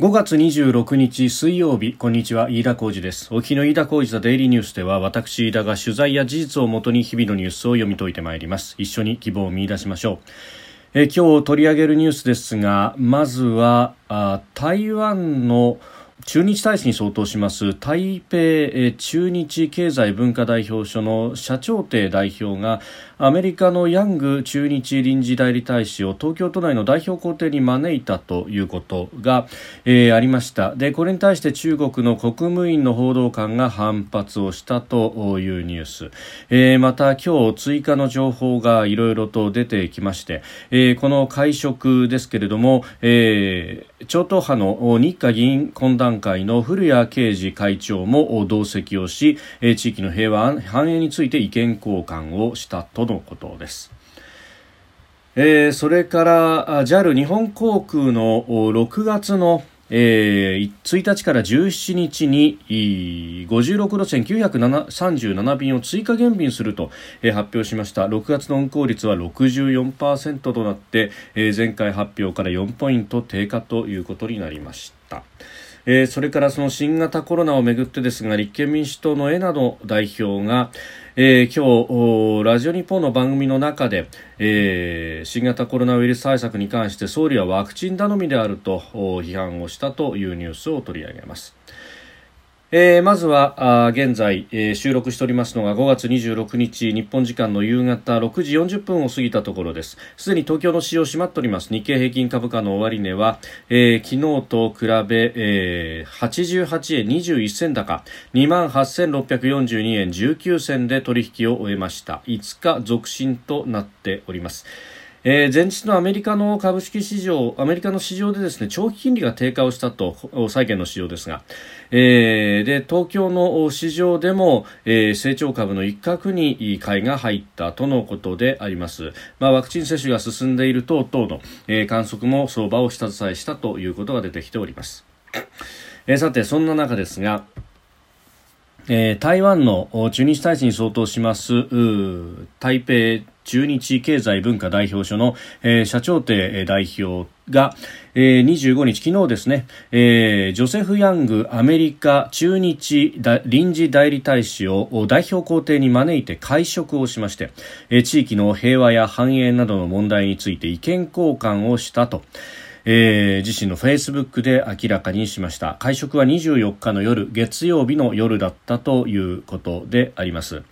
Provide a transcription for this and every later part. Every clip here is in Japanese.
5月26日水曜日こんにちは飯田浩二です。沖の飯田浩二ザデイリーニュースでは私飯田が取材や事実をもとに日々のニュースを読み解いてまいります。一緒に希望を見出しましょう。え今日取り上げるニュースですがまずはあ台湾の駐日大使に相当します台北駐日経済文化代表所の社長邸代表がアメリカのヤング駐日臨時代理大使を東京都内の代表公邸に招いたということが、えー、ありました。でこれに対して中国の国務院の報道官が反発をしたというニュース、えー、また今日追加の情報がいろいろと出てきまして、えー、この会食ですけれども、えー、超党派の日華議員懇談会の古谷啓治会長も同席をし地域の平和繁栄について意見交換をしたとのことです。えー、それから JAL 日本航空の6月のえー、1日から17日に56路線937便を追加減便すると、えー、発表しました6月の運行率は64%となって、えー、前回発表から4ポイント低下ということになりました。えー、それからその新型コロナをめぐってですが立憲民主党の枝野代表が、えー、今日ラジオ日本の番組の中で、えー、新型コロナウイルス対策に関して総理はワクチン頼みであると批判をしたというニュースを取り上げます。えー、まずは現在、えー、収録しておりますのが5月26日日本時間の夕方6時40分を過ぎたところです。すでに東京の市場閉まっております。日経平均株価の終値は、えー、昨日と比べ、えー、88円21銭高。28,642円19銭で取引を終えました。5日続伸となっております。えー、前日のアメリカの株式市場、アメリカの市場でですね、長期金利が低下をしたと、債券の市場ですが、えー、で、東京の市場でも、えー、成長株の一角に買いが入ったとのことであります。まあ、ワクチン接種が進んでいる等々の、えー、観測も相場を下支えしたということが出てきております。えー、さて、そんな中ですが、えー、台湾の駐日大使に相当します台北駐日経済文化代表所の、えー、社長邸代表が、えー、25日、昨日ですね、えー、ジョセフ・ヤングアメリカ駐日臨時代理大使を代表公邸に招いて会食をしまして、えー、地域の平和や繁栄などの問題について意見交換をしたと。えー、自身のフェイスブックで明らかにしました会食は24日の夜月曜日の夜だったということであります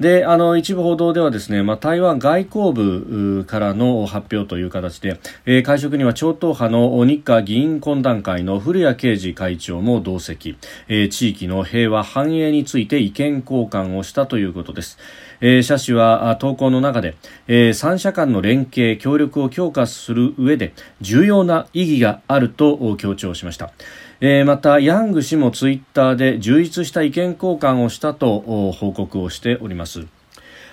であの一部報道ではですね、まあ、台湾外交部からの発表という形で、えー、会食には超党派の日華議員懇談会の古谷啓二会長も同席、えー、地域の平和繁栄について意見交換をしたということです。えー、社氏は投稿の中で、えー、三者間の連携協力を強化する上で重要な意義があると強調しました。えー、またヤング氏もツイッターで充実した意見交換をしたと報告をしております。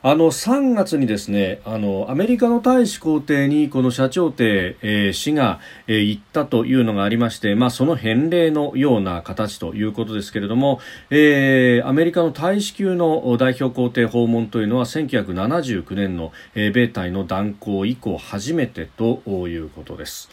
あの3月にですねあのアメリカの大使公邸にこの社長邸、えー、氏が、えー、行ったというのがありまして、まあ、その返礼のような形ということですけれども、えー、アメリカの大使級の代表公邸訪問というのは1979年の、えー、米隊の断交以降初めてということです。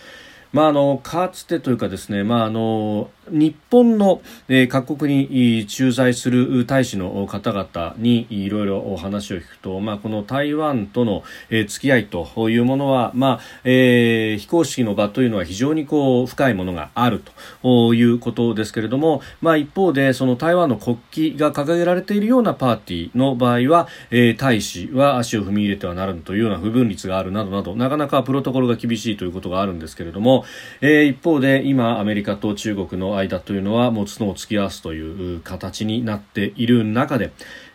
まあ、あのかつてというかですね、まあ、あの日本の、え、各国に駐在する大使の方々にいろいろお話を聞くと、まあ、この台湾との、え、付き合いというものは、まあえー、非公式の場というのは非常にこう深いものがあるということですけれども、まあ、一方でその台湾の国旗が掲げられているようなパーティーの場合は、えー、大使は足を踏み入れてはならぬというような不分率があるなどなどなかなかプロトコルが厳しいということがあるんですけれども、えー、一方で今アメリカと中国の間というのはもう角を突き合わすという形になっている中で、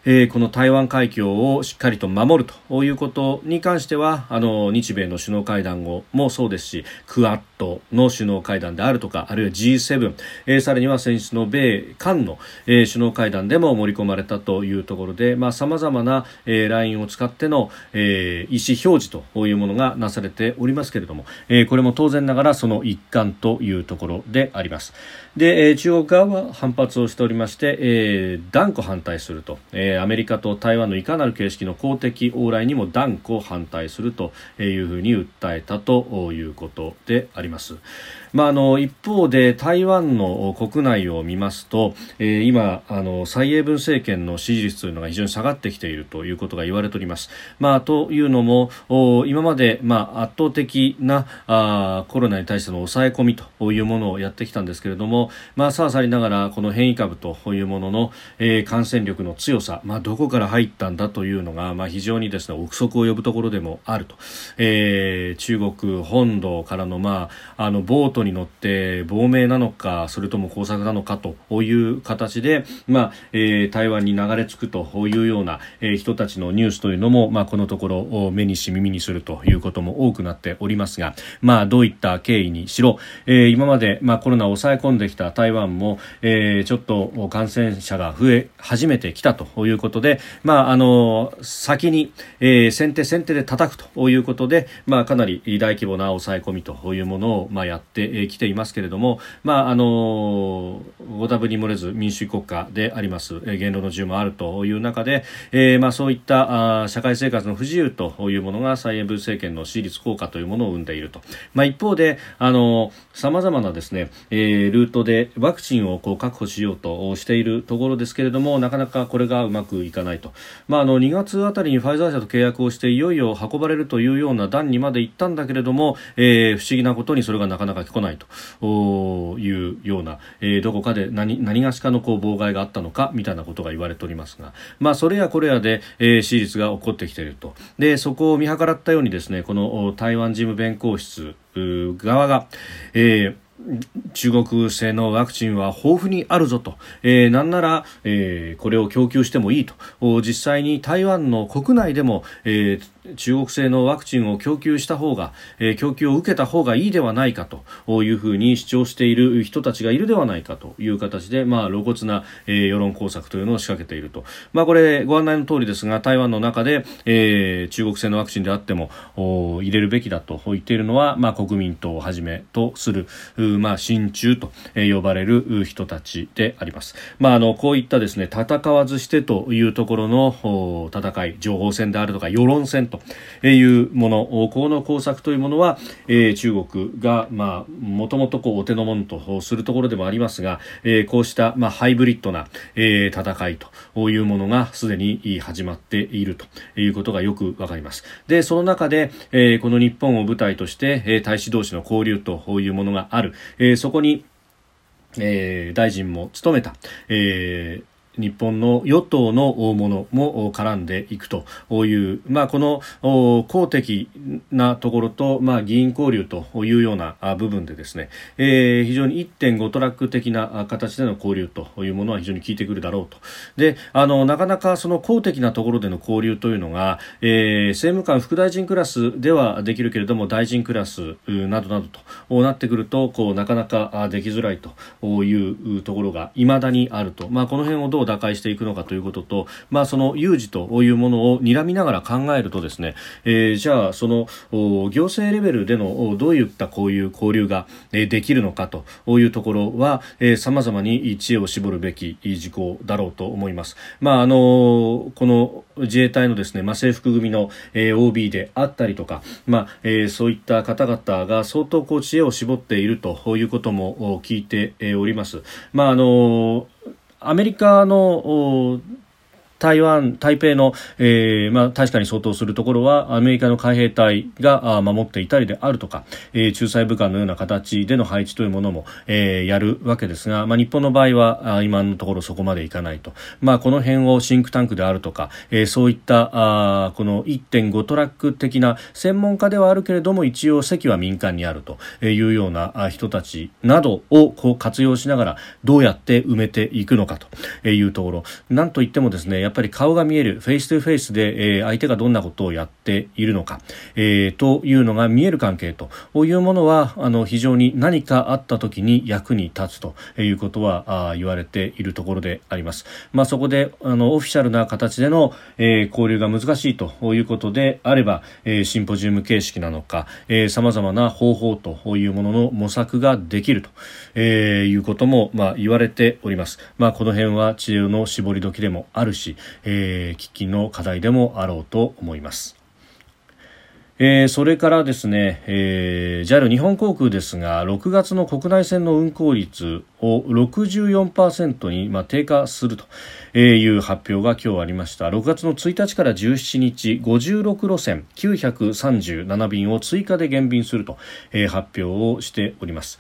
えー、この台湾海峡をしっかりと守るということに関してはあの日米の首脳会談後もそうですしクアッドの首脳会談であるとかあるいは G7、えー、さらには先日の米韓の、えー、首脳会談でも盛り込まれたというところでさまざ、まな、えー、ラインを使っての、えー、意思表示というものがなされておりますけれども、えー、これも当然ながらその一環というところであります。で、えー、中国側は反発をしておりまして、えー、断固反対すると、えーえー、アメリカと台湾のいかなる形式の公的往来にも断固反対するというふうに訴えたということであります。まあ、あの一方で台湾の国内を見ますと、えー、今あの蔡英文政権の支持率というのが非常に下がってきているということが言われております。まあ、というのも今まで、まあ、圧倒的なあコロナに対しての抑え込みというものをやってきたんですけれども、まあ、さあさりながらこの変異株というものの、えー、感染力の強さ、まあ、どこから入ったんだというのが、まあ、非常にですね憶測を呼ぶところでもあると、えー、中国本土からの,、まあ、あのボートに乗って亡命なのかそれとも工作なのかという形で、まあえー、台湾に流れ着くというような、えー、人たちのニュースというのも、まあ、このところ目にし耳にするということも多くなっておりますが、まあ、どういった経緯にしろ、えー、今まで、まあ、コロナを抑え込んできた台湾も、えー、ちょっと感染者が増え始めてきたといういうことで、まあ、あの先に、えー、先手先手で叩くということで、まあ、かなり大規模な抑え込みというものを、まあ、やってきていますけれども、まあ、あのご多分に漏れず民主主義国家であります、言論の自由もあるという中で、えーまあ、そういったあ社会生活の不自由というものが蔡英文政権の支持率効果というものを生んでいると、まあ、一方であの様々なですね、えー、ルートでワクチンをこう確保しようとしているところですけれどもなかなかこれがうままくいかないと、まあ、あの2月あたりにファイザー社と契約をしていよいよ運ばれるというような段にまで行ったんだけれども、えー、不思議なことにそれがなかなか来ないと。いうような、えー、どこかで何何がしかのこう妨害があったのかみたいなことが言われておりますが、まあ、それやこれやで、えー、支持率が起こってきていると。でそこを見計らったようにですねこの台湾事務弁公室側が、えー中国製のワクチンは豊富にあるぞと、えー、なんなら、えー、これを供給してもいいと。実際に台湾の国内でも、えー、中国製のワクチンを供給した方が、えー、供給を受けた方がいいではないかというふうに主張している人たちがいるではないかという形で、まあ、露骨な、えー、世論工作というのを仕掛けていると、まあ、これご案内の通りですが台湾の中で、えー、中国製のワクチンであっても入れるべきだと言っているのは、まあ、国民党をはじめとする、まあ、親中と呼ばれる人たちであります、まあ、あのこういったですね戦わずしてというところの戦い情報戦であるとか世論戦というものこの工作というものは、えー、中国がまあもともとこうお手の物とするところでもありますが、えー、こうしたまあハイブリッドな、えー、戦いというものがすでに始まっているということがよくわかります。でその中で、えー、この日本を舞台として、えー、大使同士の交流というものがある、えー、そこにえー、大臣も務めた、えー、日本の与党の大物も絡んでいくという、まあ、この公的なところと、まあ、議員交流というような部分でですね、えー、非常に1.5トラック的な形での交流というものは非常に効いてくるだろうと。であのなかなかその公的なところでの交流というのが、えー、政務官副大臣クラスではできるけれども大臣クラスなどなどとなってくるとこうなかなかできづらいというところがいまだにあると、まあ、この辺をどう打開していくのかということと、まあ、その有事というものを睨みながら考えるとですね、えー、じゃあその行政レベルでのどういったこういう交流ができるのかというところはさまざまに知恵を絞るべき事項だろうと思います。まあ、あのこの自衛隊のですね、まあ、制服組の、えー、OB であったりとか、まあえー、そういった方々が相当こう知恵を絞っているということも聞いております。まああのアメリカの台湾、台北の、えーまあ、確かに相当するところはアメリカの海兵隊が守っていたりであるとか、えー、仲裁部官のような形での配置というものも、えー、やるわけですが、まあ、日本の場合は今のところそこまでいかないと、まあ、この辺をシンクタンクであるとか、えー、そういったあこの1.5トラック的な専門家ではあるけれども一応席は民間にあるというような人たちなどをこう活用しながらどうやって埋めていくのかというところ。なんといってもですねっぱり顔が見えるフェイス2フェイスで、えー、相手がどんなことをやっているのか、えー、というのが見える関係というものはあの非常に何かあった時に役に立つということはあ言われているところであります。まあ、そこであのオフィシャルな形での、えー、交流が難しいということであれば、えー、シンポジウム形式なのかさまざまな方法というものの模索ができると、えー、いうことも、まあ、言われております。まあ、この辺は知恵の絞り時でもあるし、えー、喫緊の課題でもあろうと思います。えー、それからですね、えー、JAL 日本航空ですが6月の国内線の運航率を64%に、まあ、低下するという発表が今日ありました6月の1日から17日56路線937便を追加で減便すると、えー、発表をしております。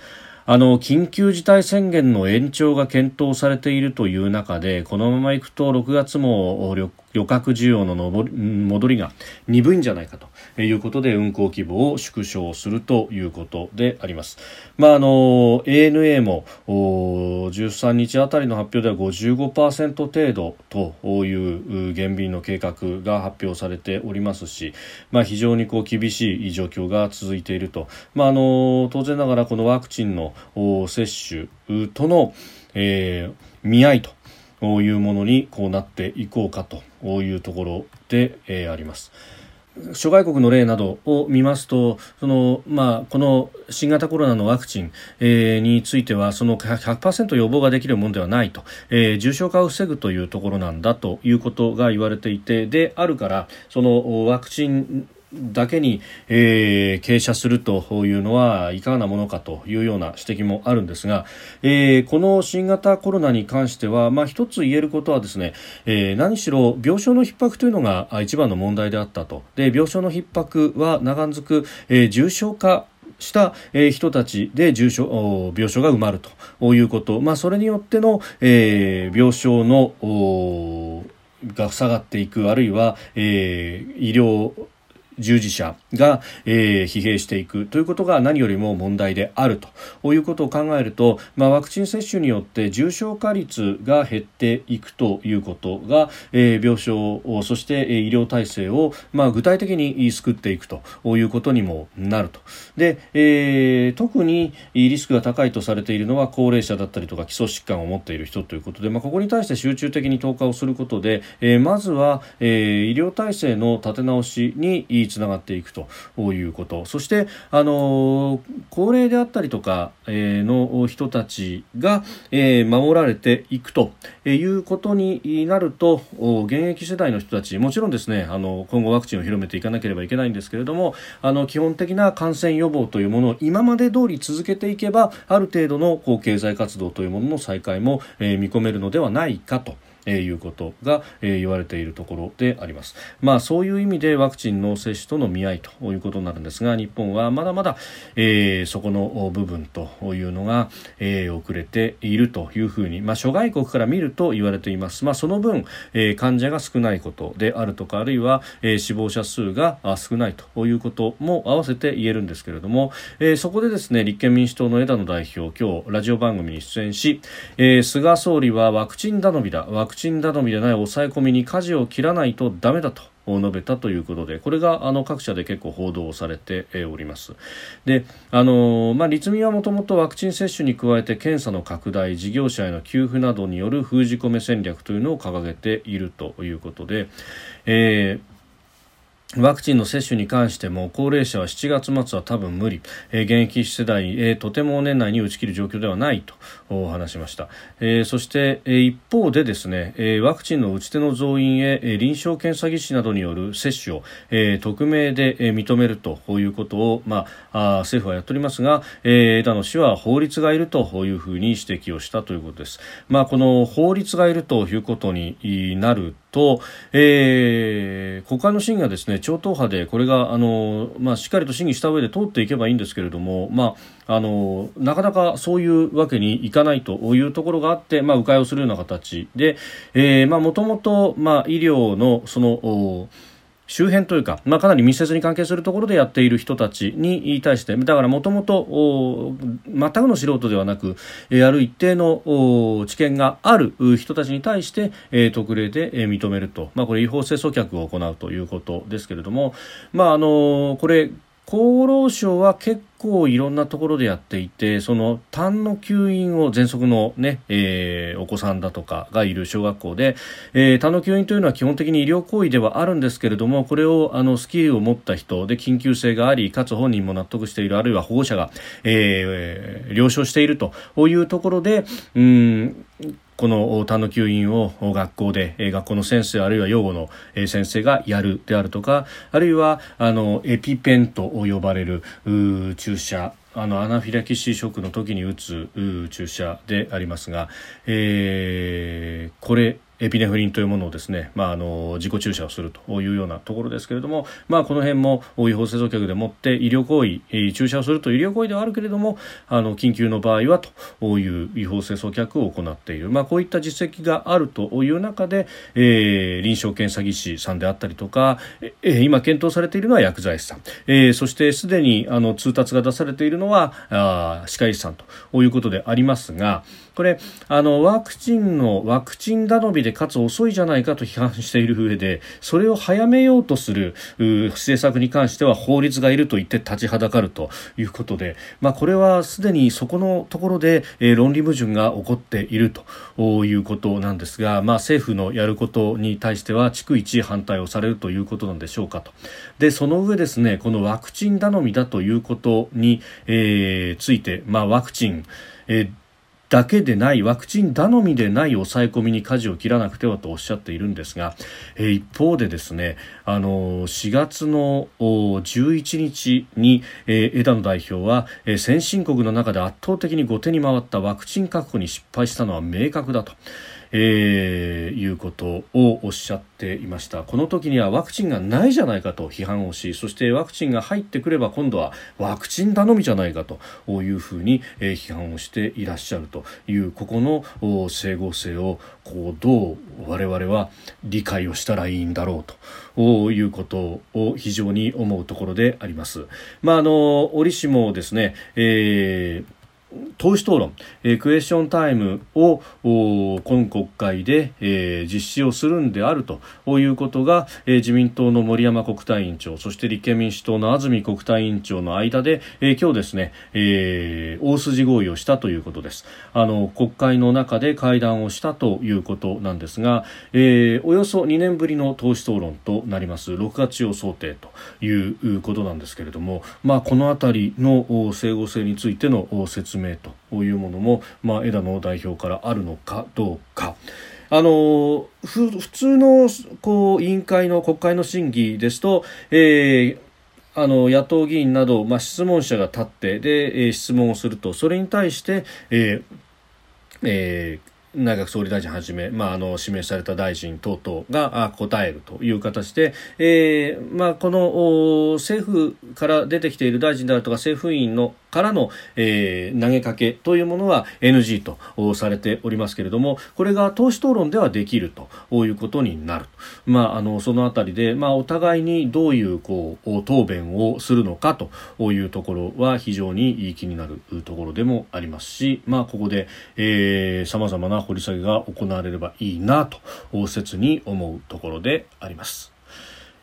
あの緊急事態宣言の延長が検討されているという中でこのままいくと6月も旅客需要の戻りが鈍いんじゃないかということで運航規模を縮小するということであります。まあ、あの ANA も13日あたりの発表では55%程度という減便の計画が発表されておりますし、まあ、非常にこう厳しい状況が続いていると、まあ、あの当然ながらこのワクチンの接種との、えー、見合いというものにこうなっていこうかというところで、えー、あります。諸外国の例などを見ますとその、まあ、この新型コロナのワクチン、えー、についてはその100%予防ができるものではないと、えー、重症化を防ぐというところなんだということが言われていてであるからそのワクチンだけに、えー、傾斜するというのはいかがなものかというような指摘もあるんですが、えー、この新型コロナに関しては、まあ、一つ言えることはですね、えー、何しろ病床の逼迫というのが一番の問題であったと。で病床の逼迫は長続く、えー、重症化した人たちで重症病床が埋まるということ、まあ、それによっての、えー、病床のが下がっていくあるいは、えー、医療従事者が、えー、疲弊していくということが何よりも問題であるということを考えると、まあ、ワクチン接種によって重症化率が減っていくということが、えー、病床そして医療体制を、まあ、具体的に救っていくということにもなると。で、えー、特にリスクが高いとされているのは高齢者だったりとか基礎疾患を持っている人ということで、まあ、ここに対して集中的に投下をすることで、えー、まずは、えー、医療体制の立て直しにつながっていくということそしてあの高齢であったりとか、えー、の人たちが、えー、守られていくということになると現役世代の人たちもちろんですねあの今後ワクチンを広めていかなければいけないんですけれどもあの基本的な感染予防というものを今まで通り続けていけばある程度のこう経済活動というものの再開も、えー、見込めるのではないかと。えー、いうことが、えー、言われているところであります。まあそういう意味でワクチンの接種との見合いということになるんですが日本はまだまだ、えー、そこの部分というのが、えー、遅れているというふうに、まあ、諸外国から見ると言われています。まあ、その分、えー、患者が少ないことであるとかあるいは、えー、死亡者数が少ないということも合わせて言えるんですけれども、えー、そこでですね立憲民主党の枝野代表今日ラジオ番組に出演し、えー、菅総理はワクチン頼みだワクチン頼みでない抑え込みに舵を切らないとダメだと述べたということでこれがあの各社で結構報道されております。であの、まあ、立民はもともとワクチン接種に加えて検査の拡大事業者への給付などによる封じ込め戦略というのを掲げているということで、えーワクチンの接種に関しても高齢者は7月末は多分無理、えー、現役世代、えー、とても年内に打ち切る状況ではないと話しました、えー、そして、えー、一方でですね、えー、ワクチンの打ち手の増員へ、えー、臨床検査技師などによる接種を、えー、匿名で、えー、認めるということを、まあ、あ政府はやっておりますが、えー、枝野氏は法律がいるというふうに指摘をしたということです、まあ、この法律がいるということになると、えー、国会の審議がですね超党派でこれがあの、まあ、しっかりと審議した上で通っていけばいいんですけれども、まあ、あのなかなかそういうわけにいかないというところがあって、まあ、迂回をするような形でもともと医療のその周辺というか、まあ、かなり密接に関係するところでやっている人たちに対してだからもともと全くの素人ではなく、ある一定の知見がある人たちに対して、特例で、認めると、まあ、これ違法性阻却を行うということですけれども、まあ、あのこれ厚労省は結構いろんなところでやっていてその痰の吸引を喘息のね、えー、お子さんだとかがいる小学校で、えー、痰の吸引というのは基本的に医療行為ではあるんですけれどもこれをあのスキルを持った人で緊急性がありかつ本人も納得しているあるいは保護者が、えー、了承しているというところでうんこの他の吸引を学校で学校の先生あるいは養護の先生がやるであるとかあるいはあのエピペンと呼ばれる注射。あのアナフィラキシーショックの時に打つ注射でありますが、えー、これエピネフリンというものをですね、まあ、あの自己注射をするというようなところですけれども、まあ、この辺も違法製造客でもって医療行為注射をするという医療行為ではあるけれどもあの緊急の場合はという違法製造客を行っている、まあ、こういった実績があるという中で、えー、臨床検査技師さんであったりとか、えー、今検討されているのは薬剤師さん、えー、そしてすでにあの通達が出されているのはあ歯科医師さんということでありますがこれあのワクチンのワクチン頼みでかつ遅いじゃないかと批判している上でそれを早めようとする政策に関しては法律がいると言って立ちはだかるということで、まあ、これはすでにそこのところで、えー、論理矛盾が起こっているということなんですが、まあ、政府のやることに対しては逐一反対をされるということなんでしょうかと。でその上ですねこのワクチン頼みだということに、えー、ついて、まあ、ワクチン、えーだけでないワクチン頼みでない抑え込みに舵を切らなくてはとおっしゃっているんですが、え、一方でですねあの4月の11日に、え、枝野代表は、え、先進国の中で圧倒的に後手に回ったワクチン確保に失敗したのは明確だと。えー、いうことをおっしゃっていましたこの時にはワクチンがないじゃないかと批判をしそしてワクチンが入ってくれば今度はワクチン頼みじゃないかというふうに、えー、批判をしていらっしゃるというここの整合性をこうどう我々は理解をしたらいいんだろうということを非常に思うところであります。まあ、あの折しもですね、えー党首討論、えー、クエスチョンタイムを今国会で、えー、実施をするんであるということが、えー、自民党の森山国対委員長そして立憲民主党の安住国対委員長の間で、えー、今日ですね、えー、大筋合意をしたということです。あの国会の中で会談をしたということなんですが、えー、およそ2年ぶりの党首討論となります。6月を想定ということなんですけれども、まあ、この辺りの整合性についての説明というものも、まあ、枝野代表からあるのかどうか。あの普通のこう委員会の国会の審議ですと、えーあの野党議員など、まあ、質問者が立ってで、えー、質問をするとそれに対して、えーえー、内閣総理大臣はじめ、まあ、あの指名された大臣等々が答えるという形で、えーまあ、この政府から出てきている大臣であるとか政府員のからの、えー、投げかけというものは NG とされておりますけれどもこれが党首討論ではできるということになる、まあ、あのそのあたりで、まあ、お互いにどういうこう答弁をするのかというところは非常にいい気になるところでもありますし、まあ、ここでさまざまな掘り下げが行われればいいなと切に思うところであります。